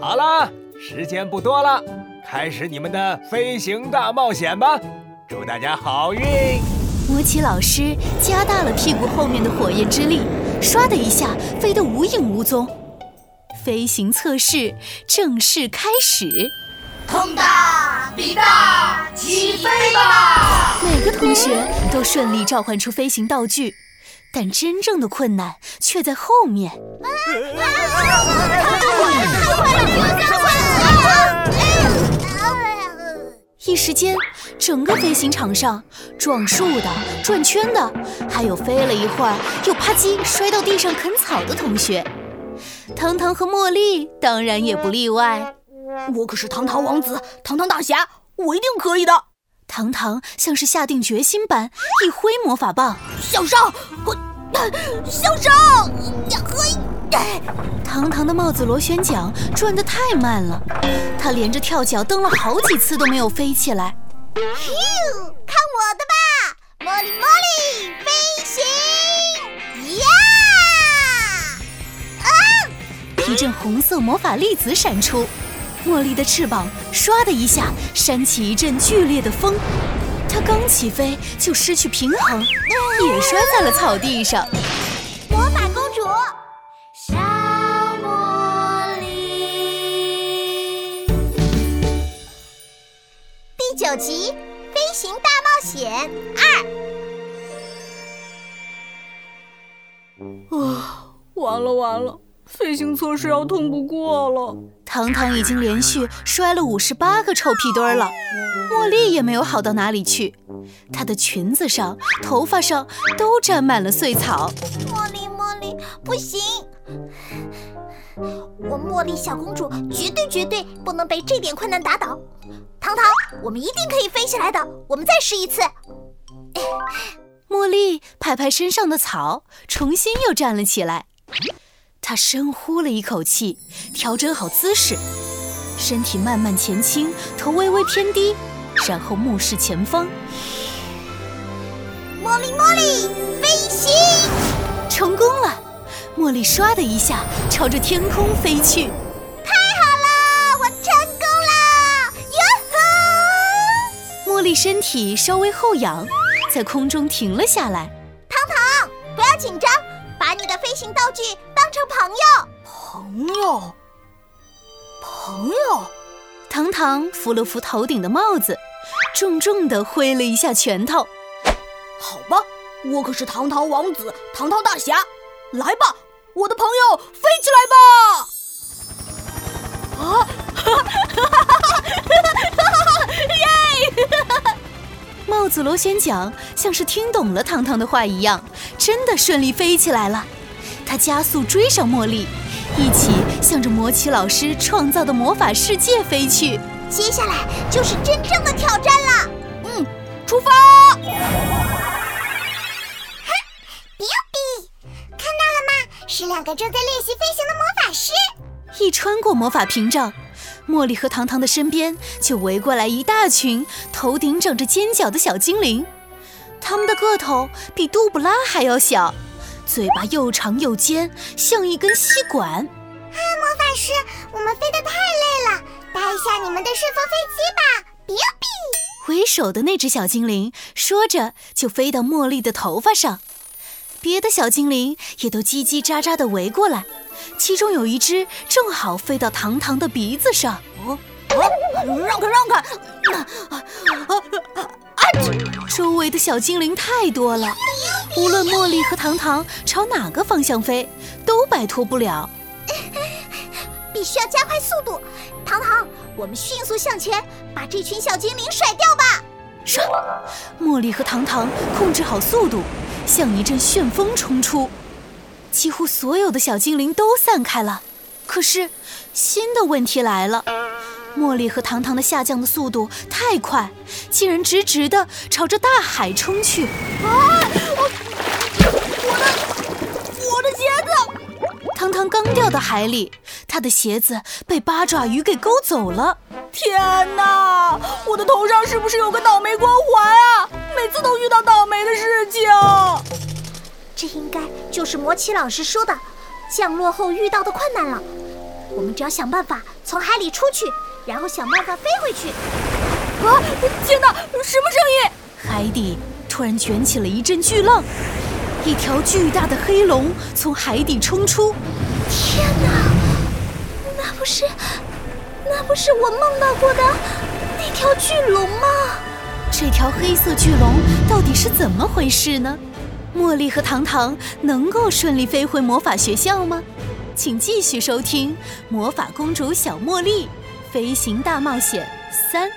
好了，时间不多了，开始你们的飞行大冒险吧！祝大家好运！魔奇老师加大了屁股后面的火焰之力，唰的一下飞得无影无踪。飞行测试正式开始，通大比大，起飞吧！每个同学都顺利召唤出飞行道具，但真正的困难却在后面。一时间，整个飞行场上，撞树的、转圈的，还有飞了一会儿又啪叽摔到地上啃草的同学，糖糖和茉莉当然也不例外。我可是糖糖王子，糖糖大侠，我一定可以的！糖糖像是下定决心般，一挥魔法棒，向上，我向上，呀嘿！糖糖的帽子螺旋桨转得太慢了，他连着跳脚蹬了好几次都没有飞起来。看我的吧，茉莉茉莉飞行！呀！啊！一阵红色魔法粒子闪出，茉莉的翅膀唰的一下扇起一阵剧烈的风，它刚起飞就失去平衡，也摔在了草地上。九集《飞行大冒险二》啊，完了完了，飞行测试要通不过了。糖糖已经连续摔了五十八个臭屁墩儿了，茉莉也没有好到哪里去，她的裙子上、头发上都沾满了碎草。茉莉，茉莉，不行！我茉莉小公主绝对绝对不能被这点困难打倒。糖糖，我们一定可以飞起来的。我们再试一次。茉莉拍拍身上的草，重新又站了起来。她深呼了一口气，调整好姿势，身体慢慢前倾，头微微偏低，然后目视前方。茉莉，茉莉，飞行成功了！茉莉唰的一下朝着天空飞去。太好了，我成功了！哟呵！茉莉身体稍微后仰，在空中停了下来。糖糖，不要紧张，把你的飞行道具当成朋友。朋友，朋友。糖糖扶了扶头顶的帽子，重重的挥了一下拳头。好吧，我可是糖糖王子，糖糖大侠。来吧，我的朋友，飞起来吧！啊！哈哈哈哈哈！耶！帽子螺旋桨像是听懂了糖糖的话一样，真的顺利飞起来了。它加速追上茉莉，一起向着魔奇老师创造的魔法世界飞去。接下来就是真正的挑战了。嗯，出发！是两个正在练习飞行的魔法师。一穿过魔法屏障，茉莉和糖糖的身边就围过来一大群头顶长着尖角的小精灵。他们的个头比杜布拉还要小，嘴巴又长又尖，像一根吸管。啊，魔法师，我们飞得太累了，搭一下你们的顺风飞机吧！比比，为首的那只小精灵说着，就飞到茉莉的头发上。别的小精灵也都叽叽喳喳地围过来，其中有一只正好飞到糖糖的鼻子上。哦，哦让开让开！啊啊啊！周围的小精灵太多了，无论茉莉和糖糖朝哪个方向飞，都摆脱不了。必须要加快速度，糖糖，我们迅速向前，把这群小精灵甩掉吧！唰，茉莉和糖糖控制好速度。像一阵旋风冲出，几乎所有的小精灵都散开了。可是，新的问题来了：茉莉和糖糖的下降的速度太快，竟然直直的朝着大海冲去。啊！我我的我的鞋子！糖糖刚掉到海里，他的鞋子被八爪鱼给勾走了。天哪！我的头上是不是有个倒霉光环啊？每次都遇到倒霉的事情。这应该就是魔奇老师说的降落后遇到的困难了。我们只要想办法从海里出去，然后想办法飞回去。啊！天哪，什么声音？海底突然卷起了一阵巨浪，一条巨大的黑龙从海底冲出。天哪，那不是，那不是我梦到过的那条巨龙吗？这条黑色巨龙到底是怎么回事呢？茉莉和糖糖能够顺利飞回魔法学校吗？请继续收听《魔法公主小茉莉飞行大冒险三》。